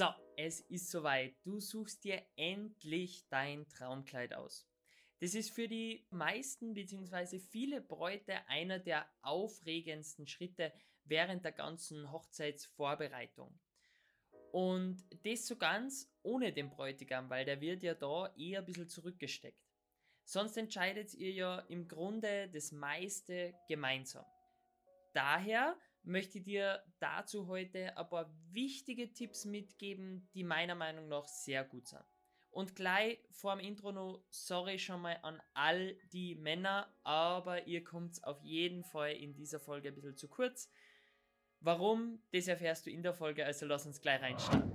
So, es ist soweit. Du suchst dir endlich dein Traumkleid aus. Das ist für die meisten bzw. viele Bräute einer der aufregendsten Schritte während der ganzen Hochzeitsvorbereitung. Und das so ganz ohne den Bräutigam, weil der wird ja da eher ein bisschen zurückgesteckt. Sonst entscheidet ihr ja im Grunde das meiste gemeinsam. Daher möchte ich dir dazu heute ein paar wichtige Tipps mitgeben, die meiner Meinung nach sehr gut sind. Und gleich vor dem Intro noch, sorry schon mal an all die Männer, aber ihr kommt auf jeden Fall in dieser Folge ein bisschen zu kurz. Warum, das erfährst du in der Folge, also lass uns gleich reinstarten.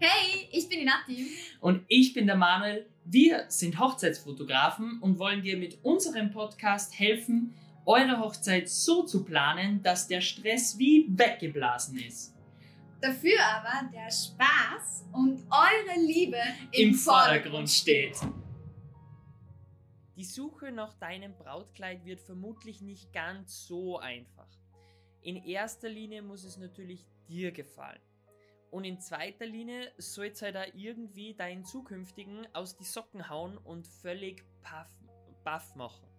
Hey, ich bin die Nati. Und ich bin der Manuel. Wir sind Hochzeitsfotografen und wollen dir mit unserem Podcast helfen, eure Hochzeit so zu planen, dass der Stress wie weggeblasen ist. Dafür aber der Spaß und eure Liebe im, im Vordergrund steht. Die Suche nach deinem Brautkleid wird vermutlich nicht ganz so einfach. In erster Linie muss es natürlich dir gefallen. Und in zweiter Linie soll es halt auch irgendwie deinen zukünftigen aus die Socken hauen und völlig baff machen.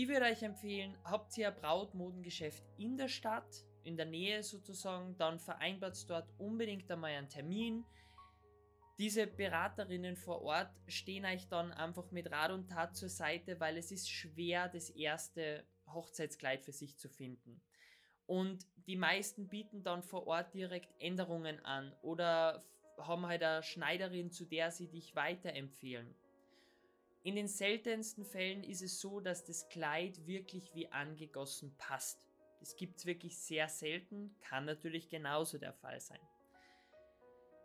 Ich würde euch empfehlen, habt ihr ein Brautmodengeschäft in der Stadt, in der Nähe sozusagen, dann vereinbart dort unbedingt einmal einen Termin. Diese Beraterinnen vor Ort stehen euch dann einfach mit Rat und Tat zur Seite, weil es ist schwer, das erste Hochzeitskleid für sich zu finden. Und die meisten bieten dann vor Ort direkt Änderungen an oder haben halt eine Schneiderin, zu der sie dich weiterempfehlen. In den seltensten Fällen ist es so, dass das Kleid wirklich wie angegossen passt. Das gibt es wirklich sehr selten, kann natürlich genauso der Fall sein.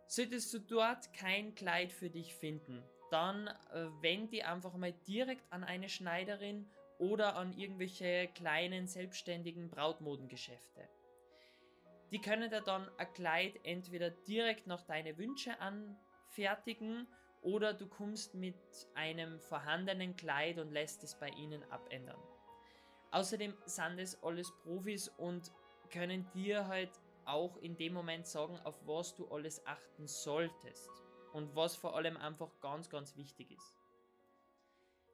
Solltest du dort kein Kleid für dich finden, dann äh, wend die einfach mal direkt an eine Schneiderin oder an irgendwelche kleinen selbstständigen Brautmodengeschäfte. Die können dir dann ein Kleid entweder direkt nach deine Wünsche anfertigen oder du kommst mit einem vorhandenen Kleid und lässt es bei ihnen abändern. Außerdem sind es alles Profis und können dir halt auch in dem Moment sagen, auf was du alles achten solltest und was vor allem einfach ganz, ganz wichtig ist.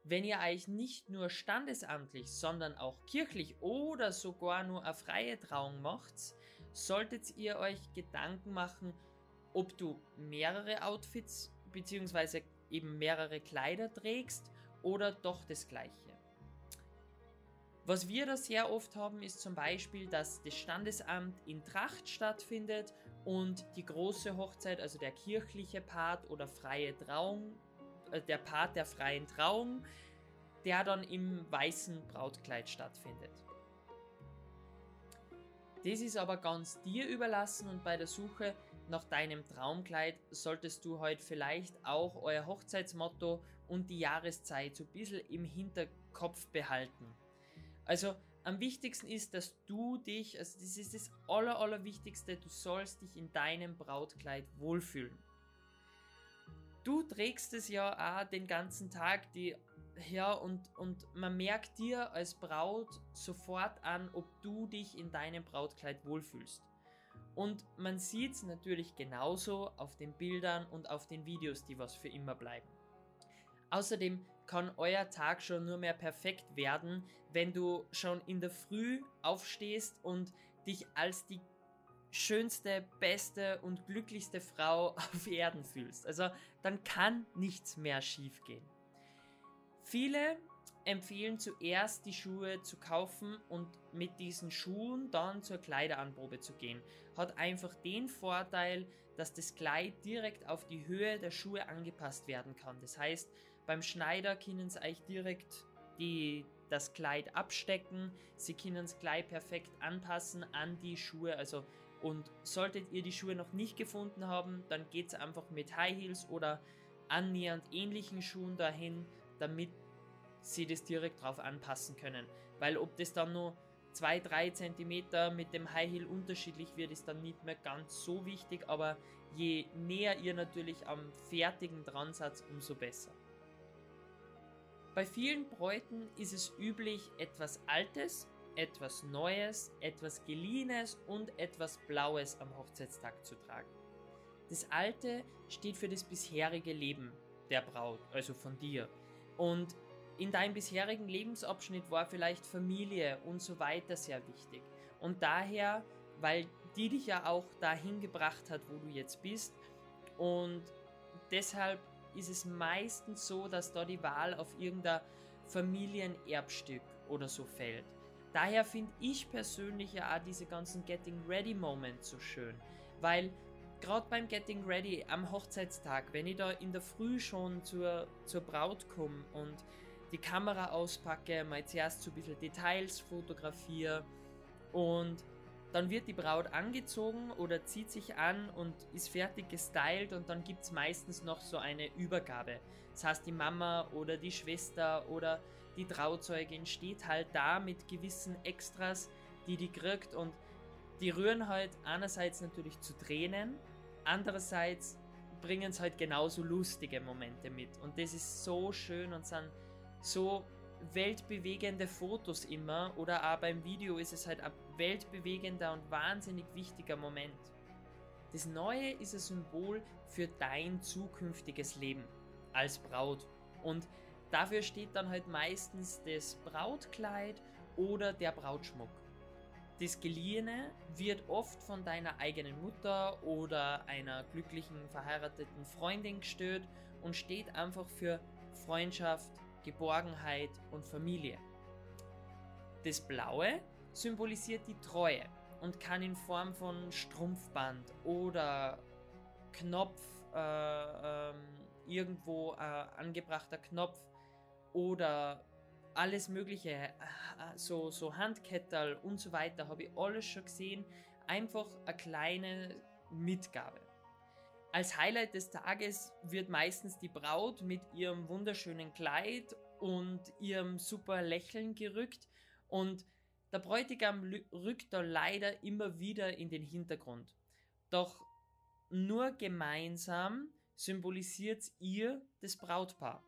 Wenn ihr euch nicht nur standesamtlich, sondern auch kirchlich oder sogar nur eine freie Trauung macht, solltet ihr euch Gedanken machen, ob du mehrere Outfits beziehungsweise eben mehrere Kleider trägst oder doch das gleiche. Was wir da sehr oft haben, ist zum Beispiel, dass das Standesamt in Tracht stattfindet und die große Hochzeit, also der kirchliche Part oder freie Trauung, äh, der Part der freien Trauung, der dann im weißen Brautkleid stattfindet. Das ist aber ganz dir überlassen und bei der Suche nach deinem Traumkleid solltest du heute vielleicht auch euer Hochzeitsmotto und die Jahreszeit so ein bisschen im Hinterkopf behalten. Also am wichtigsten ist, dass du dich, also das ist das aller, allerwichtigste, du sollst dich in deinem Brautkleid wohlfühlen. Du trägst es ja auch den ganzen Tag, die, ja, und, und man merkt dir als Braut sofort an, ob du dich in deinem Brautkleid wohlfühlst. Und man sieht es natürlich genauso auf den Bildern und auf den Videos, die was für immer bleiben. Außerdem kann euer Tag schon nur mehr perfekt werden, wenn du schon in der Früh aufstehst und dich als die schönste, beste und glücklichste Frau auf Erden fühlst. Also dann kann nichts mehr schief gehen. Viele empfehlen zuerst die Schuhe zu kaufen und mit diesen Schuhen dann zur Kleideranprobe zu gehen. Hat einfach den Vorteil, dass das Kleid direkt auf die Höhe der Schuhe angepasst werden kann. Das heißt, beim Schneider können sie euch direkt die, das Kleid abstecken. Sie können es gleich perfekt anpassen an die Schuhe. Also und solltet ihr die Schuhe noch nicht gefunden haben, dann geht es einfach mit High Heels oder annähernd ähnlichen Schuhen dahin, damit sie das direkt drauf anpassen können. Weil ob das dann nur 2-3 cm mit dem High Heel unterschiedlich wird, ist dann nicht mehr ganz so wichtig, aber je näher ihr natürlich am fertigen dran seid, umso besser. Bei vielen Bräuten ist es üblich, etwas Altes, etwas Neues, etwas Geliehenes und etwas Blaues am Hochzeitstag zu tragen. Das alte steht für das bisherige Leben der Braut, also von dir. Und in deinem bisherigen Lebensabschnitt war vielleicht Familie und so weiter sehr wichtig. Und daher, weil die dich ja auch dahin gebracht hat, wo du jetzt bist. Und deshalb ist es meistens so, dass da die Wahl auf irgendein Familienerbstück oder so fällt. Daher finde ich persönlich ja auch diese ganzen Getting Ready Moments so schön, weil gerade beim Getting Ready am Hochzeitstag, wenn ich da in der Früh schon zur, zur Braut komme und die Kamera auspacke, mal zuerst so ein bisschen Details fotografiere und dann wird die Braut angezogen oder zieht sich an und ist fertig gestylt und dann gibt es meistens noch so eine Übergabe. Das heißt, die Mama oder die Schwester oder die Trauzeugin steht halt da mit gewissen Extras, die die kriegt und die rühren halt einerseits natürlich zu Tränen, andererseits bringen es halt genauso lustige Momente mit und das ist so schön und sind so weltbewegende Fotos immer oder auch beim Video ist es halt ein weltbewegender und wahnsinnig wichtiger Moment. Das Neue ist ein Symbol für dein zukünftiges Leben als Braut und dafür steht dann halt meistens das Brautkleid oder der Brautschmuck. Das Geliehene wird oft von deiner eigenen Mutter oder einer glücklichen verheirateten Freundin gestört und steht einfach für Freundschaft, Geborgenheit und Familie. Das Blaue symbolisiert die Treue und kann in Form von Strumpfband oder Knopf, äh, äh, irgendwo äh, angebrachter Knopf oder alles mögliche, äh, so, so Handkettel und so weiter, habe ich alles schon gesehen. Einfach eine kleine Mitgabe. Als Highlight des Tages wird meistens die Braut mit ihrem wunderschönen Kleid und ihrem super Lächeln gerückt und der Bräutigam rückt da leider immer wieder in den Hintergrund. Doch nur gemeinsam symbolisiert ihr das Brautpaar.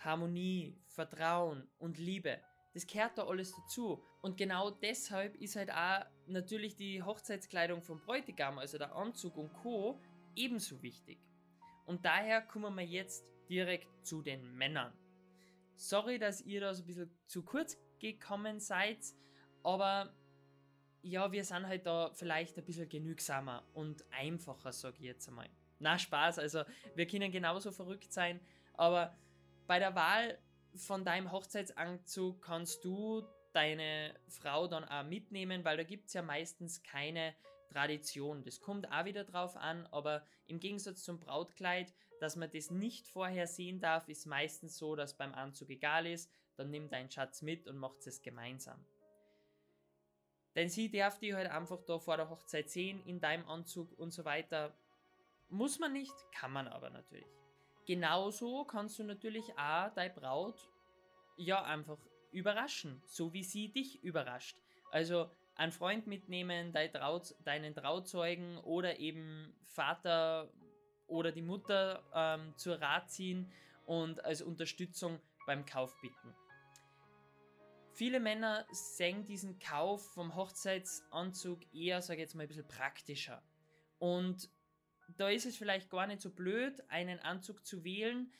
Harmonie, Vertrauen und Liebe, das kehrt da alles dazu. Und genau deshalb ist halt auch natürlich die Hochzeitskleidung vom Bräutigam, also der Anzug und Co., ebenso wichtig. Und daher kommen wir jetzt direkt zu den Männern. Sorry, dass ihr da so ein bisschen zu kurz gekommen seid, aber ja, wir sind halt da vielleicht ein bisschen genügsamer und einfacher, sage ich jetzt einmal. Na, Spaß, also wir können genauso verrückt sein, aber bei der Wahl von deinem Hochzeitsanzug kannst du deine Frau dann auch mitnehmen, weil da gibt es ja meistens keine Tradition. Das kommt auch wieder drauf an, aber im Gegensatz zum Brautkleid, dass man das nicht vorher sehen darf, ist meistens so, dass beim Anzug egal ist, dann nimm deinen Schatz mit und macht es gemeinsam. Denn sie darf die halt einfach da vor der Hochzeit sehen, in deinem Anzug und so weiter. Muss man nicht, kann man aber natürlich. Genauso kannst du natürlich auch deine Braut ja einfach überraschen, so wie sie dich überrascht. Also einen Freund mitnehmen, dein Traut, deinen Trauzeugen oder eben Vater oder die Mutter ähm, zur Rat ziehen und als Unterstützung beim Kauf bitten. Viele Männer sehen diesen Kauf vom Hochzeitsanzug eher, sage ich jetzt mal, ein bisschen praktischer. Und da ist es vielleicht gar nicht so blöd, einen Anzug zu wählen,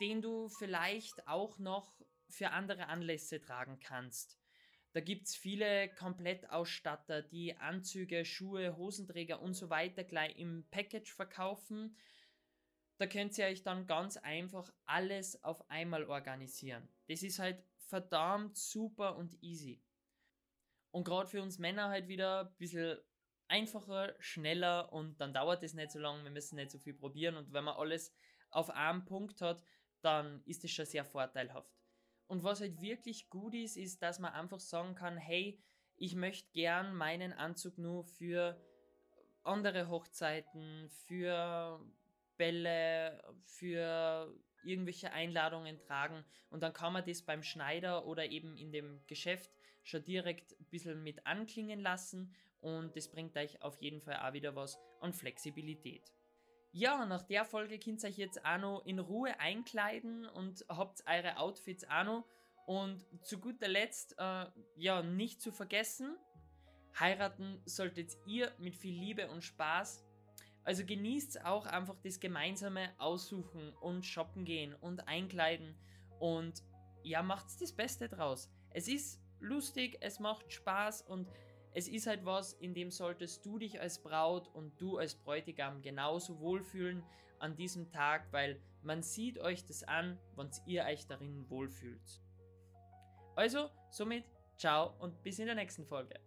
den du vielleicht auch noch für andere Anlässe tragen kannst. Da gibt es viele Komplettausstatter, die Anzüge, Schuhe, Hosenträger und so weiter gleich im Package verkaufen. Da könnt ihr euch dann ganz einfach alles auf einmal organisieren. Das ist halt verdammt super und easy. Und gerade für uns Männer halt wieder ein bisschen einfacher, schneller und dann dauert es nicht so lange, wir müssen nicht so viel probieren. Und wenn man alles auf einen Punkt hat, dann ist es schon sehr vorteilhaft. Und was halt wirklich gut ist, ist, dass man einfach sagen kann, hey, ich möchte gern meinen Anzug nur für andere Hochzeiten, für Bälle, für irgendwelche Einladungen tragen. Und dann kann man das beim Schneider oder eben in dem Geschäft schon direkt ein bisschen mit anklingen lassen und das bringt euch auf jeden Fall auch wieder was an Flexibilität. Ja, nach der Folge könnt ihr euch jetzt auch noch in Ruhe einkleiden und habt eure Outfits auch noch. Und zu guter Letzt, äh, ja, nicht zu vergessen, heiraten solltet ihr mit viel Liebe und Spaß. Also genießt auch einfach das gemeinsame Aussuchen und shoppen gehen und einkleiden und ja, macht das Beste draus. Es ist lustig, es macht Spaß und es ist halt was, in dem solltest du dich als Braut und du als Bräutigam genauso wohlfühlen an diesem Tag, weil man sieht euch das an, wenn ihr euch darin wohlfühlt. Also, somit, ciao und bis in der nächsten Folge.